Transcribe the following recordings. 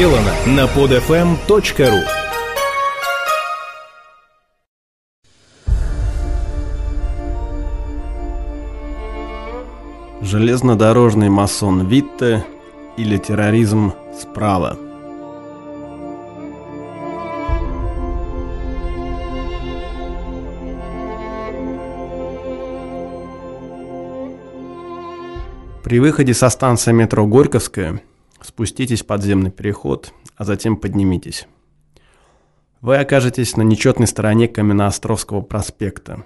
сделано на podfm.ru Железнодорожный масон Витте или терроризм справа. При выходе со станции метро Горьковская спуститесь в подземный переход, а затем поднимитесь. Вы окажетесь на нечетной стороне Каменноостровского проспекта.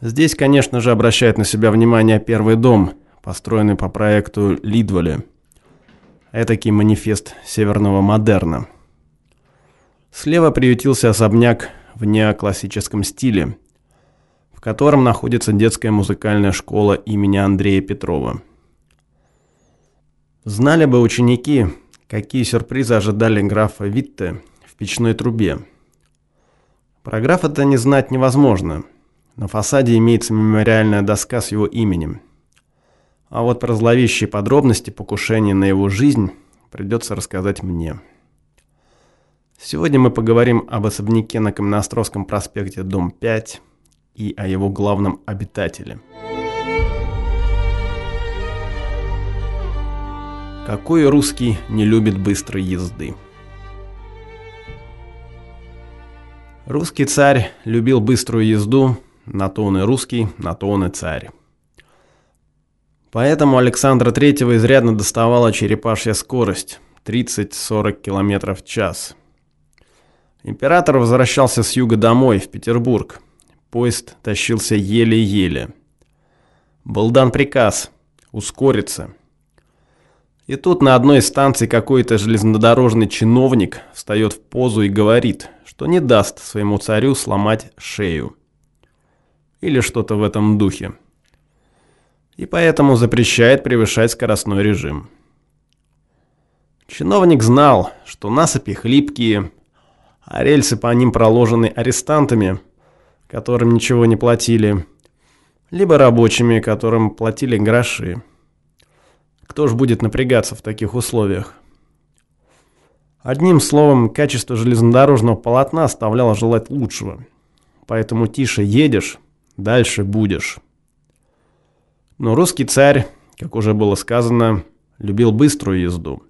Здесь, конечно же, обращает на себя внимание первый дом, построенный по проекту Лидволя. Этакий манифест северного модерна. Слева приютился особняк в неоклассическом стиле – в котором находится детская музыкальная школа имени Андрея Петрова. Знали бы ученики, какие сюрпризы ожидали графа Витте в печной трубе. Про графа-то не знать невозможно. На фасаде имеется мемориальная доска с его именем. А вот про зловещие подробности покушения на его жизнь придется рассказать мне. Сегодня мы поговорим об особняке на Каменноостровском проспекте, дом 5, и о его главном обитателе. Какой русский не любит быстрой езды? Русский царь любил быструю езду, на то он и русский, на то он и царь. Поэтому Александра III изрядно доставала черепашья скорость – 30-40 км в час. Император возвращался с юга домой, в Петербург – Поезд тащился еле-еле. Был дан приказ ускориться. И тут на одной из станций какой-то железнодорожный чиновник встает в позу и говорит, что не даст своему царю сломать шею. Или что-то в этом духе. И поэтому запрещает превышать скоростной режим. Чиновник знал, что насыпи хлипкие, а рельсы по ним проложены арестантами – которым ничего не платили, либо рабочими, которым платили гроши. Кто ж будет напрягаться в таких условиях? Одним словом, качество железнодорожного полотна оставляло желать лучшего. Поэтому тише едешь, дальше будешь. Но русский царь, как уже было сказано, любил быструю езду,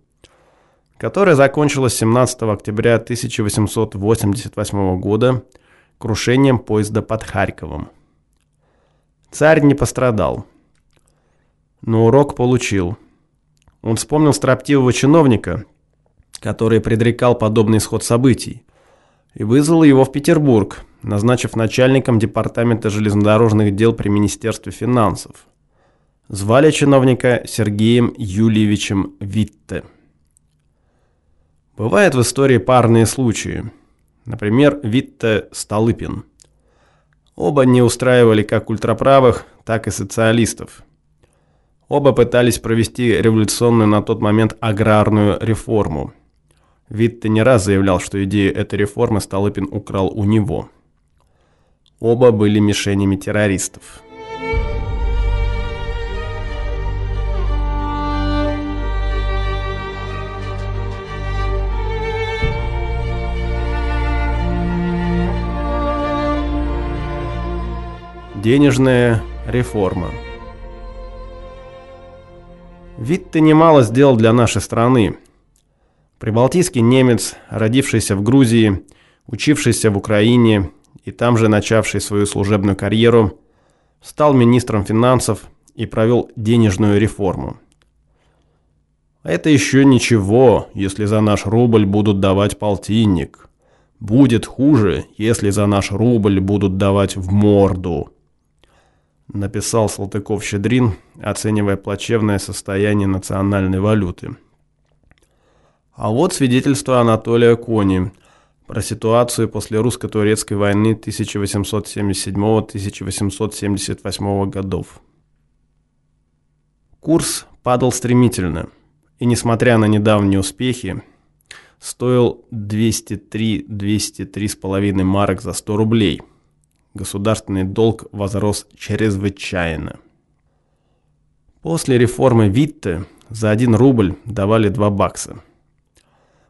которая закончилась 17 октября 1888 года крушением поезда под Харьковом. Царь не пострадал, но урок получил. Он вспомнил строптивого чиновника, который предрекал подобный исход событий, и вызвал его в Петербург, назначив начальником департамента железнодорожных дел при Министерстве финансов. Звали чиновника Сергеем Юльевичем Витте. Бывают в истории парные случаи – Например, Витте Столыпин. Оба не устраивали как ультраправых, так и социалистов. Оба пытались провести революционную на тот момент аграрную реформу. Витте не раз заявлял, что идею этой реформы Столыпин украл у него. Оба были мишенями террористов. Денежная реформа. Вид ты немало сделал для нашей страны. Прибалтийский немец, родившийся в Грузии, учившийся в Украине и там же начавший свою служебную карьеру, стал министром финансов и провел денежную реформу. Это еще ничего, если за наш рубль будут давать полтинник. Будет хуже, если за наш рубль будут давать в морду написал Салтыков-Щедрин, оценивая плачевное состояние национальной валюты. А вот свидетельство Анатолия Кони про ситуацию после русско-турецкой войны 1877-1878 годов. Курс падал стремительно, и несмотря на недавние успехи, стоил 203-203,5 марок за 100 рублей – государственный долг возрос чрезвычайно. После реформы Витте за 1 рубль давали 2 бакса.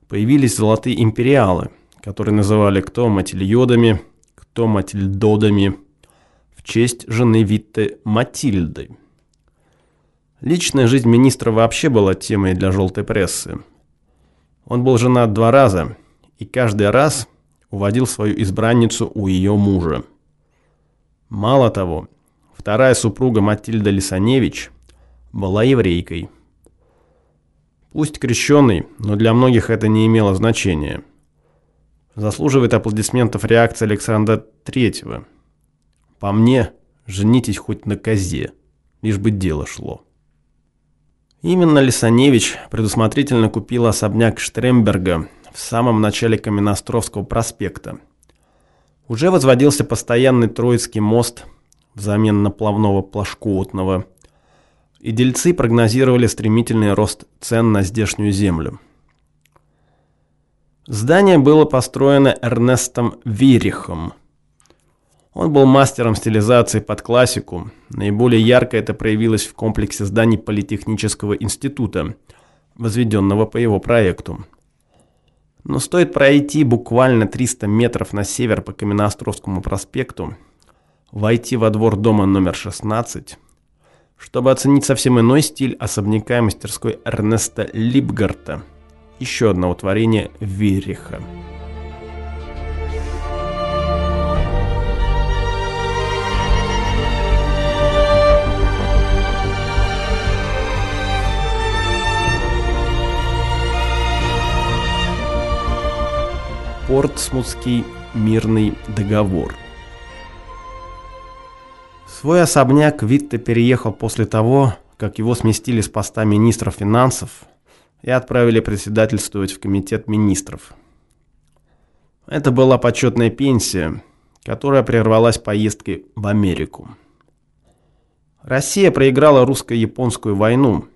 появились золотые империалы, которые называли кто Матильодами, кто Матильдодами, в честь жены Витте Матильды. Личная жизнь министра вообще была темой для желтой прессы. Он был женат два раза и каждый раз уводил свою избранницу у ее мужа. Мало того, вторая супруга Матильда Лисаневич была еврейкой. Пусть крещенный, но для многих это не имело значения. Заслуживает аплодисментов реакция Александра Третьего. По мне, женитесь хоть на козе, лишь бы дело шло. Именно Лисаневич предусмотрительно купил особняк Штремберга в самом начале Каменостровского проспекта – уже возводился постоянный Троицкий мост взамен на плавного плашкоутного, и дельцы прогнозировали стремительный рост цен на здешнюю землю. Здание было построено Эрнестом Вирихом. Он был мастером стилизации под классику. Наиболее ярко это проявилось в комплексе зданий Политехнического института, возведенного по его проекту. Но стоит пройти буквально 300 метров на север по Каменноостровскому проспекту, войти во двор дома номер 16, чтобы оценить совсем иной стиль особняка мастерской Эрнеста Липгарта, еще одного творения Вериха. Портсмутский мирный договор. Свой особняк Витте переехал после того, как его сместили с поста министра финансов и отправили председательствовать в комитет министров. Это была почетная пенсия, которая прервалась поездкой в Америку. Россия проиграла русско-японскую войну.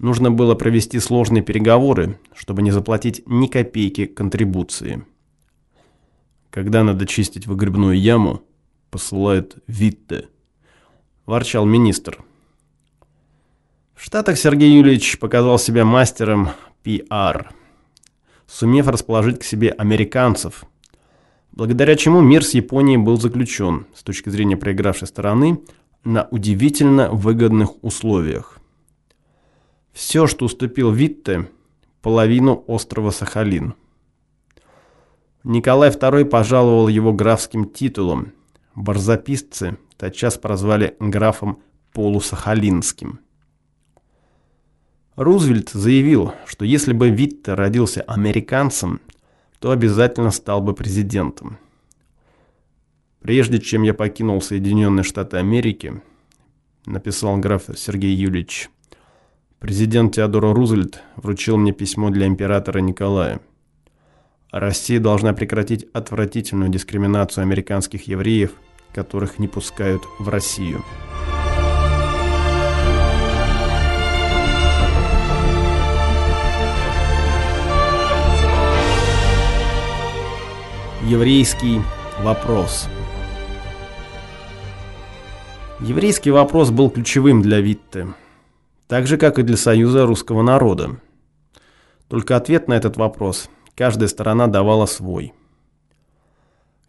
Нужно было провести сложные переговоры, чтобы не заплатить ни копейки контрибуции. Когда надо чистить выгребную яму, посылает Витте. Ворчал министр. В Штатах Сергей Юрьевич показал себя мастером пиар, сумев расположить к себе американцев, благодаря чему мир с Японией был заключен, с точки зрения проигравшей стороны, на удивительно выгодных условиях. Все, что уступил Витте, половину острова Сахалин – Николай II пожаловал его графским титулом. Барзаписцы тотчас прозвали графом Полусахалинским. Рузвельт заявил, что если бы Витте родился американцем, то обязательно стал бы президентом. «Прежде чем я покинул Соединенные Штаты Америки», написал граф Сергей Юлич, президент Теодор Рузвельт вручил мне письмо для императора Николая. Россия должна прекратить отвратительную дискриминацию американских евреев, которых не пускают в Россию. Еврейский вопрос Еврейский вопрос был ключевым для Витте, так же, как и для Союза русского народа. Только ответ на этот вопрос – Каждая сторона давала свой.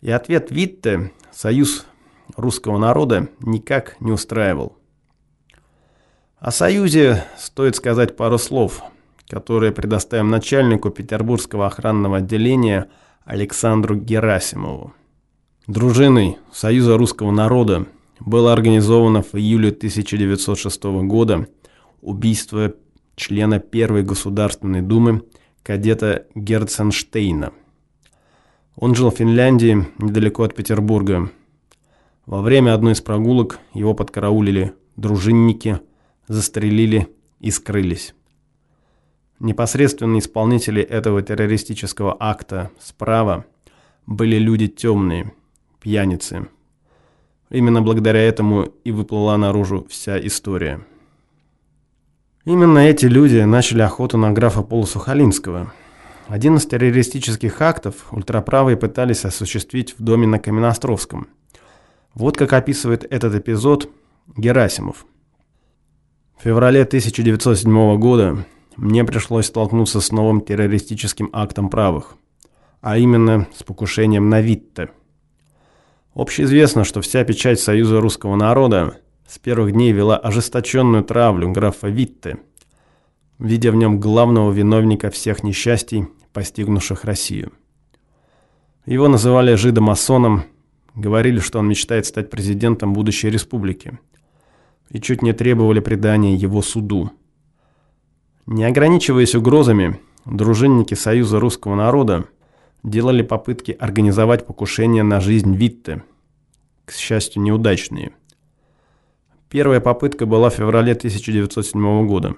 И ответ Витте союз русского народа никак не устраивал. О союзе стоит сказать пару слов, которые предоставим начальнику Петербургского охранного отделения Александру Герасимову. Дружиной Союза русского народа было организовано в июле 1906 года убийство члена Первой Государственной Думы кадета Герценштейна. Он жил в Финляндии, недалеко от Петербурга. Во время одной из прогулок его подкараулили дружинники, застрелили и скрылись. Непосредственные исполнители этого террористического акта справа были люди темные, пьяницы. Именно благодаря этому и выплыла наружу вся история. Именно эти люди начали охоту на графа Полусухалинского. Один из террористических актов ультраправые пытались осуществить в доме на Каменноостровском. Вот как описывает этот эпизод Герасимов. В феврале 1907 года мне пришлось столкнуться с новым террористическим актом правых, а именно с покушением на Витте. Общеизвестно, что вся печать Союза русского народа с первых дней вела ожесточенную травлю графа Витте, видя в нем главного виновника всех несчастий, постигнувших Россию. Его называли жидомасоном, говорили, что он мечтает стать президентом будущей республики, и чуть не требовали предания его суду. Не ограничиваясь угрозами, дружинники Союза русского народа делали попытки организовать покушение на жизнь Витте, к счастью, неудачные. Первая попытка была в феврале 1907 года.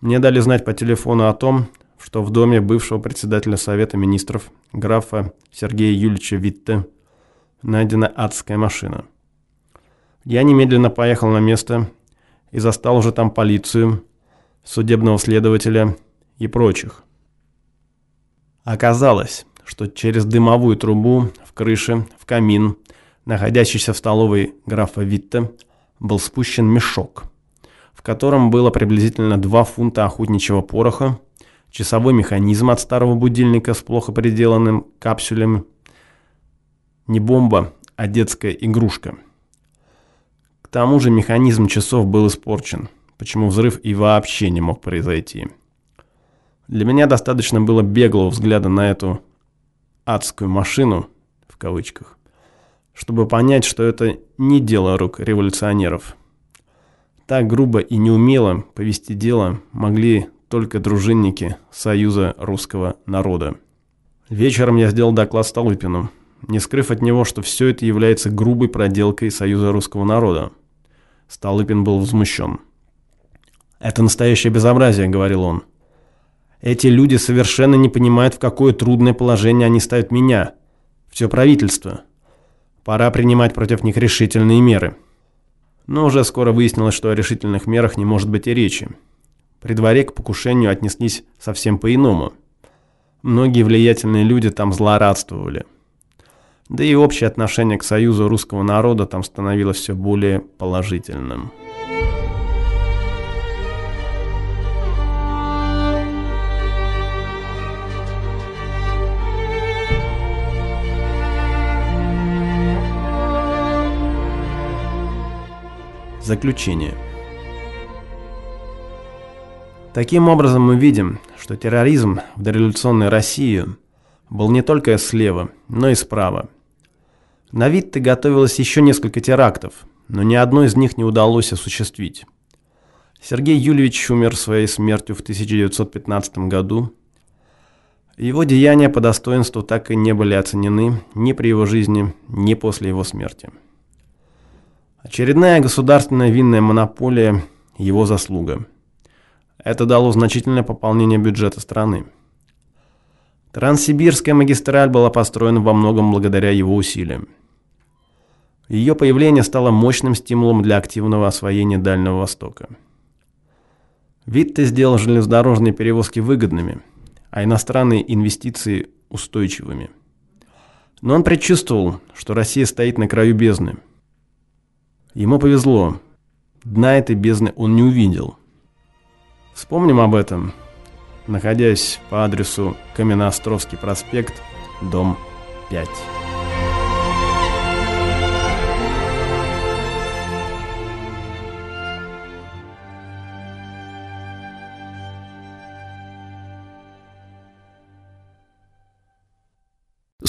Мне дали знать по телефону о том, что в доме бывшего председателя Совета министров графа Сергея Юльевича Витте найдена адская машина. Я немедленно поехал на место и застал уже там полицию, судебного следователя и прочих. Оказалось, что через дымовую трубу в крыше, в камин, находящийся в столовой графа Витте, был спущен мешок, в котором было приблизительно 2 фунта охотничьего пороха, часовой механизм от старого будильника с плохо приделанным капсулем, не бомба, а детская игрушка. К тому же механизм часов был испорчен, почему взрыв и вообще не мог произойти. Для меня достаточно было беглого взгляда на эту «адскую машину», в кавычках, чтобы понять, что это не дело рук революционеров. Так грубо и неумело повести дело могли только дружинники Союза русского народа. Вечером я сделал доклад Столыпину, не скрыв от него, что все это является грубой проделкой Союза русского народа. Столыпин был возмущен. «Это настоящее безобразие», — говорил он. Эти люди совершенно не понимают, в какое трудное положение они ставят меня. Все правительство. Пора принимать против них решительные меры. Но уже скоро выяснилось, что о решительных мерах не может быть и речи. При дворе к покушению отнеслись совсем по-иному. Многие влиятельные люди там злорадствовали. Да и общее отношение к союзу русского народа там становилось все более положительным. Заключение. Таким образом мы видим, что терроризм в дореволюционной России был не только слева, но и справа. На вид ты готовилось еще несколько терактов, но ни одно из них не удалось осуществить. Сергей Юльевич умер своей смертью в 1915 году. Его деяния по достоинству так и не были оценены ни при его жизни, ни после его смерти. Очередная государственная винная монополия – его заслуга. Это дало значительное пополнение бюджета страны. Транссибирская магистраль была построена во многом благодаря его усилиям. Ее появление стало мощным стимулом для активного освоения Дальнего Востока. Витте сделал железнодорожные перевозки выгодными, а иностранные инвестиции устойчивыми. Но он предчувствовал, что Россия стоит на краю бездны – Ему повезло. Дна этой бездны он не увидел. Вспомним об этом, находясь по адресу Каменноостровский проспект, дом 5.